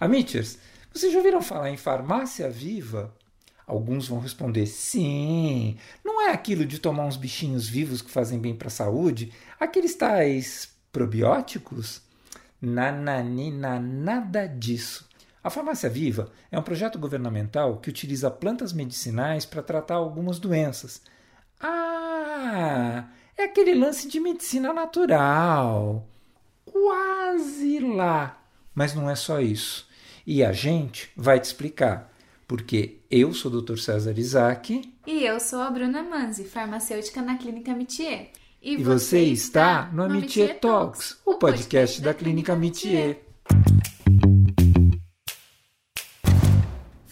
Amiters, vocês já ouviram falar em farmácia viva? Alguns vão responder sim. Não é aquilo de tomar uns bichinhos vivos que fazem bem para a saúde? Aqueles tais probióticos? Nananina, nada disso. A Farmácia Viva é um projeto governamental que utiliza plantas medicinais para tratar algumas doenças. Ah, é aquele lance de medicina natural. Quase lá. Mas não é só isso. E a gente vai te explicar. Porque eu sou o Dr. César Isaac. E eu sou a Bruna Manzi, farmacêutica na Clínica Mitier. E, e você está no Amitier Talks, o podcast da Clínica Mitier.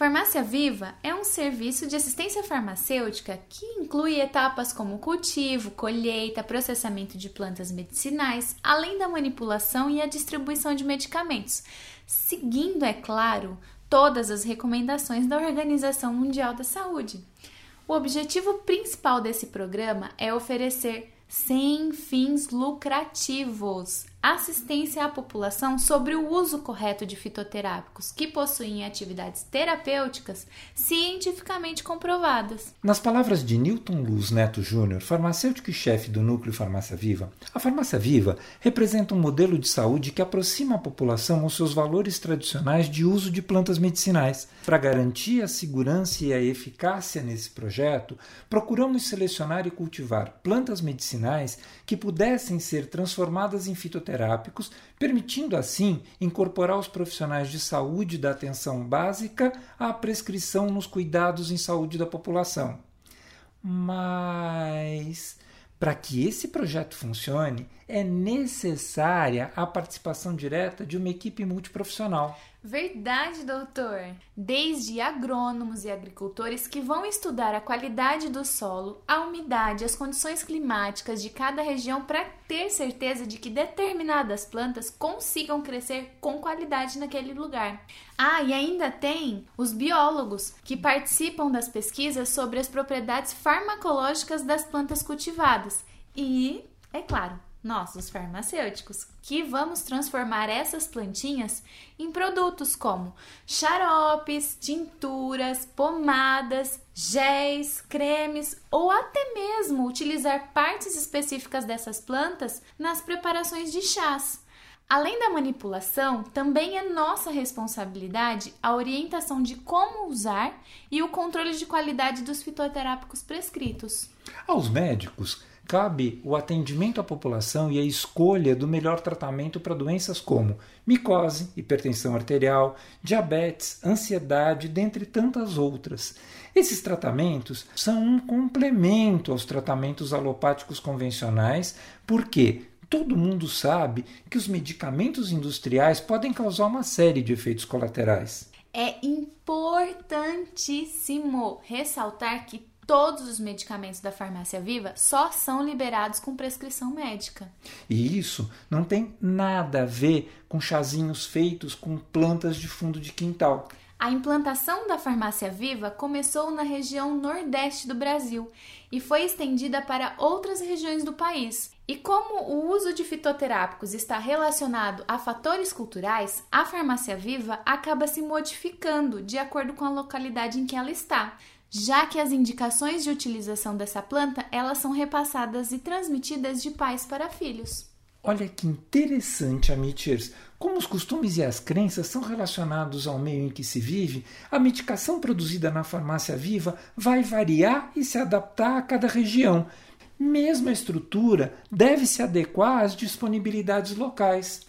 Farmácia Viva é um serviço de assistência farmacêutica que inclui etapas como cultivo, colheita, processamento de plantas medicinais, além da manipulação e a distribuição de medicamentos, seguindo, é claro, todas as recomendações da Organização Mundial da Saúde. O objetivo principal desse programa é oferecer sem fins lucrativos assistência à população sobre o uso correto de fitoterápicos que possuem atividades terapêuticas cientificamente comprovadas. Nas palavras de Newton Luz Neto Júnior, farmacêutico e chefe do Núcleo Farmácia Viva, a Farmácia Viva representa um modelo de saúde que aproxima a população aos seus valores tradicionais de uso de plantas medicinais. Para garantir a segurança e a eficácia nesse projeto, procuramos selecionar e cultivar plantas medicinais que pudessem ser transformadas em fitoterápicos permitindo assim incorporar os profissionais de saúde da atenção básica à prescrição nos cuidados em saúde da população. Mas para que esse projeto funcione, é necessária a participação direta de uma equipe multiprofissional. Verdade, doutor! Desde agrônomos e agricultores que vão estudar a qualidade do solo, a umidade, as condições climáticas de cada região para ter certeza de que determinadas plantas consigam crescer com qualidade naquele lugar. Ah, e ainda tem os biólogos que participam das pesquisas sobre as propriedades farmacológicas das plantas cultivadas. E, é claro, nós, os farmacêuticos, que vamos transformar essas plantinhas em produtos como xaropes, tinturas, pomadas, géis, cremes ou até mesmo utilizar partes específicas dessas plantas nas preparações de chás. Além da manipulação, também é nossa responsabilidade a orientação de como usar e o controle de qualidade dos fitoterápicos prescritos. Aos médicos, cabe o atendimento à população e a escolha do melhor tratamento para doenças como micose, hipertensão arterial, diabetes, ansiedade, dentre tantas outras. Esses tratamentos são um complemento aos tratamentos alopáticos convencionais, porque todo mundo sabe que os medicamentos industriais podem causar uma série de efeitos colaterais. É importantíssimo ressaltar que todos os medicamentos da farmácia viva só são liberados com prescrição médica. E isso não tem nada a ver com chazinhos feitos com plantas de fundo de quintal. A implantação da farmácia viva começou na região nordeste do Brasil e foi estendida para outras regiões do país. E como o uso de fitoterápicos está relacionado a fatores culturais, a farmácia viva acaba se modificando de acordo com a localidade em que ela está já que as indicações de utilização dessa planta elas são repassadas e transmitidas de pais para filhos. Olha que interessante, Amityers. Como os costumes e as crenças são relacionados ao meio em que se vive, a medicação produzida na farmácia viva vai variar e se adaptar a cada região. Mesmo a estrutura deve se adequar às disponibilidades locais.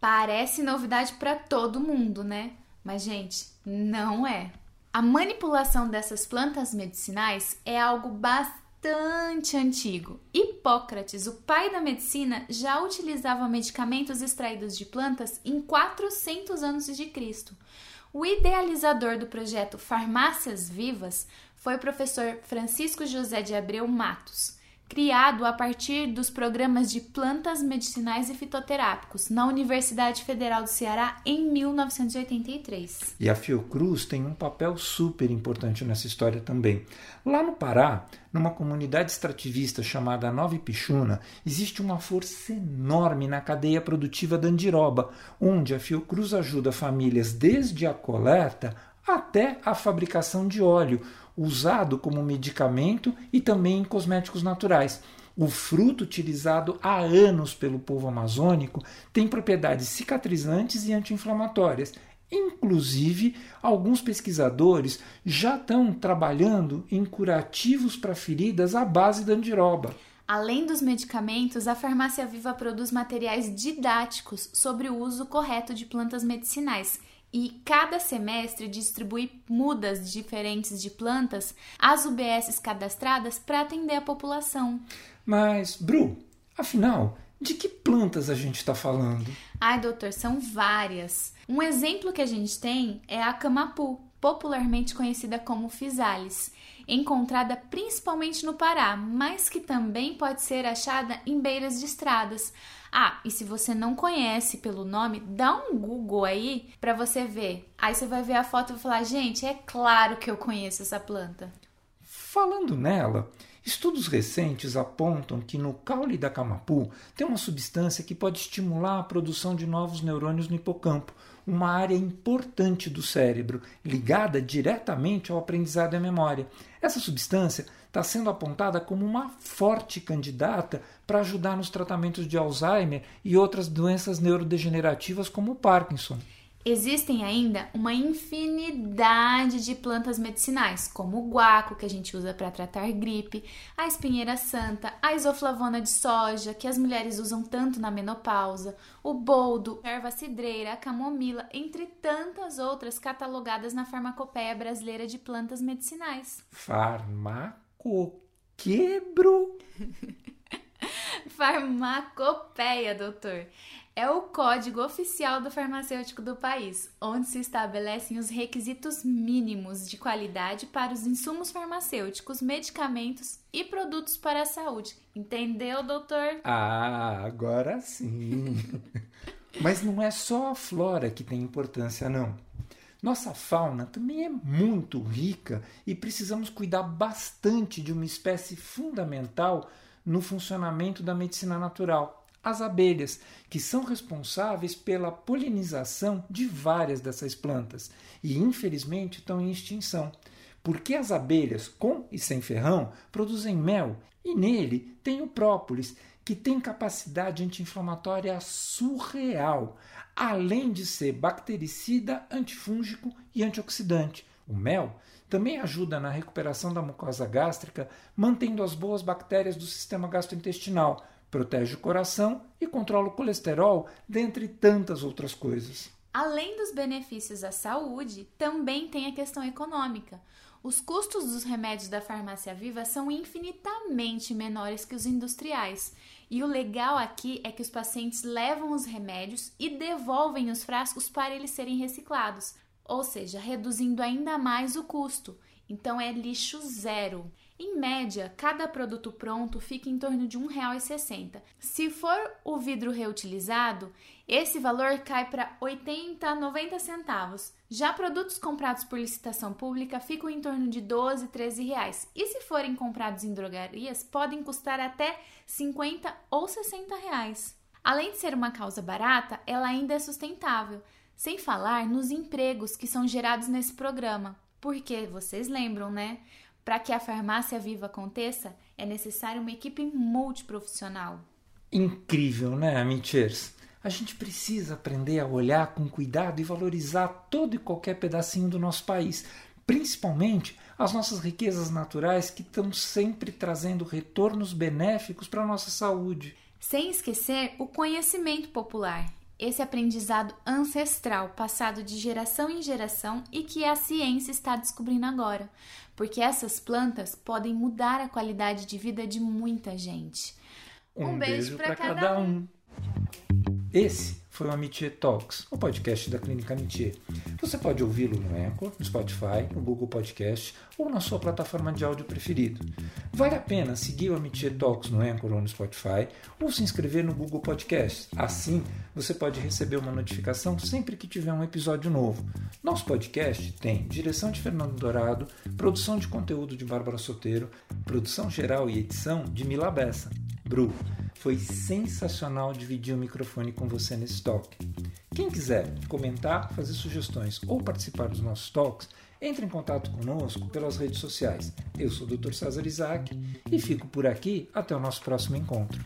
Parece novidade para todo mundo, né? Mas, gente, não é. A manipulação dessas plantas medicinais é algo bastante antigo. Hipócrates, o pai da medicina, já utilizava medicamentos extraídos de plantas em 400 anos de Cristo. O idealizador do projeto Farmácias Vivas foi o professor Francisco José de Abreu Matos, criado a partir dos programas de plantas medicinais e fitoterápicos na Universidade Federal do Ceará em 1983. E a Fiocruz tem um papel super importante nessa história também. Lá no Pará, numa comunidade extrativista chamada Nova Ipixuna, existe uma força enorme na cadeia produtiva da andiroba, onde a Fiocruz ajuda famílias desde a coleta até a fabricação de óleo, usado como medicamento e também em cosméticos naturais. O fruto utilizado há anos pelo povo amazônico tem propriedades cicatrizantes e anti-inflamatórias. Inclusive, alguns pesquisadores já estão trabalhando em curativos para feridas à base da andiroba. Além dos medicamentos, a Farmácia Viva produz materiais didáticos sobre o uso correto de plantas medicinais e cada semestre distribui mudas diferentes de plantas às UBSs cadastradas para atender a população. Mas, Bru, afinal, de que plantas a gente está falando? Ai, doutor, são várias. Um exemplo que a gente tem é a camapu, popularmente conhecida como physalis, encontrada principalmente no Pará, mas que também pode ser achada em beiras de estradas. Ah, e se você não conhece pelo nome, dá um Google aí para você ver. Aí você vai ver a foto e falar: gente, é claro que eu conheço essa planta. Falando nela, estudos recentes apontam que no caule da camapu tem uma substância que pode estimular a produção de novos neurônios no hipocampo, uma área importante do cérebro, ligada diretamente ao aprendizado e à memória. Essa substância está sendo apontada como uma forte candidata para ajudar nos tratamentos de Alzheimer e outras doenças neurodegenerativas como o Parkinson. Existem ainda uma infinidade de plantas medicinais, como o guaco, que a gente usa para tratar gripe, a espinheira santa, a isoflavona de soja, que as mulheres usam tanto na menopausa, o boldo, a erva cidreira, a camomila, entre tantas outras catalogadas na Farmacopeia Brasileira de Plantas Medicinais. Farmacoquebro? Farmacopeia, doutor é o código oficial do farmacêutico do país, onde se estabelecem os requisitos mínimos de qualidade para os insumos farmacêuticos, medicamentos e produtos para a saúde. Entendeu, doutor? Ah, agora sim. Mas não é só a flora que tem importância, não. Nossa fauna também é muito rica e precisamos cuidar bastante de uma espécie fundamental no funcionamento da medicina natural as abelhas, que são responsáveis pela polinização de várias dessas plantas e, infelizmente, estão em extinção. Porque as abelhas, com e sem ferrão, produzem mel e nele tem o própolis, que tem capacidade anti-inflamatória surreal, além de ser bactericida, antifúngico e antioxidante. O mel também ajuda na recuperação da mucosa gástrica, mantendo as boas bactérias do sistema gastrointestinal, protege o coração e controla o colesterol, dentre tantas outras coisas. Além dos benefícios à saúde, também tem a questão econômica. Os custos dos remédios da farmácia viva são infinitamente menores que os industriais. E o legal aqui é que os pacientes levam os remédios e devolvem os frascos para eles serem reciclados, ou seja, reduzindo ainda mais o custo. Então é lixo zero. Em média, cada produto pronto fica em torno de R$ 1,60. Se for o vidro reutilizado, esse valor cai para 80 a 90 centavos. Já produtos comprados por licitação pública ficam em torno de 12, 13 reais. E se forem comprados em drogarias, podem custar até 50 ou 60 reais. Além de ser uma causa barata, ela ainda é sustentável, sem falar nos empregos que são gerados nesse programa. Porque vocês lembram, né? Para que a farmácia viva aconteça, é necessária uma equipe multiprofissional. Incrível, né, Amichers? A gente precisa aprender a olhar com cuidado e valorizar todo e qualquer pedacinho do nosso país, principalmente as nossas riquezas naturais que estão sempre trazendo retornos benéficos para a nossa saúde. Sem esquecer o conhecimento popular esse aprendizado ancestral passado de geração em geração e que a ciência está descobrindo agora, porque essas plantas podem mudar a qualidade de vida de muita gente. Um, um beijo, beijo para cada, cada um. um. Esse foi o Amitié Talks, o podcast da Clínica Amitié. Você pode ouvi-lo no Anchor, no Spotify, no Google Podcast ou na sua plataforma de áudio preferido. Vale a pena seguir o Amitié Talks no Anchor ou no Spotify ou se inscrever no Google Podcast. Assim, você pode receber uma notificação sempre que tiver um episódio novo. Nosso podcast tem direção de Fernando Dourado, produção de conteúdo de Bárbara Soteiro, produção geral e edição de Mila Bessa. Bru, foi sensacional dividir o microfone com você nesse talk. Quem quiser comentar, fazer sugestões ou participar dos nossos talks, entre em contato conosco pelas redes sociais. Eu sou o Dr. César Isaac e fico por aqui até o nosso próximo encontro.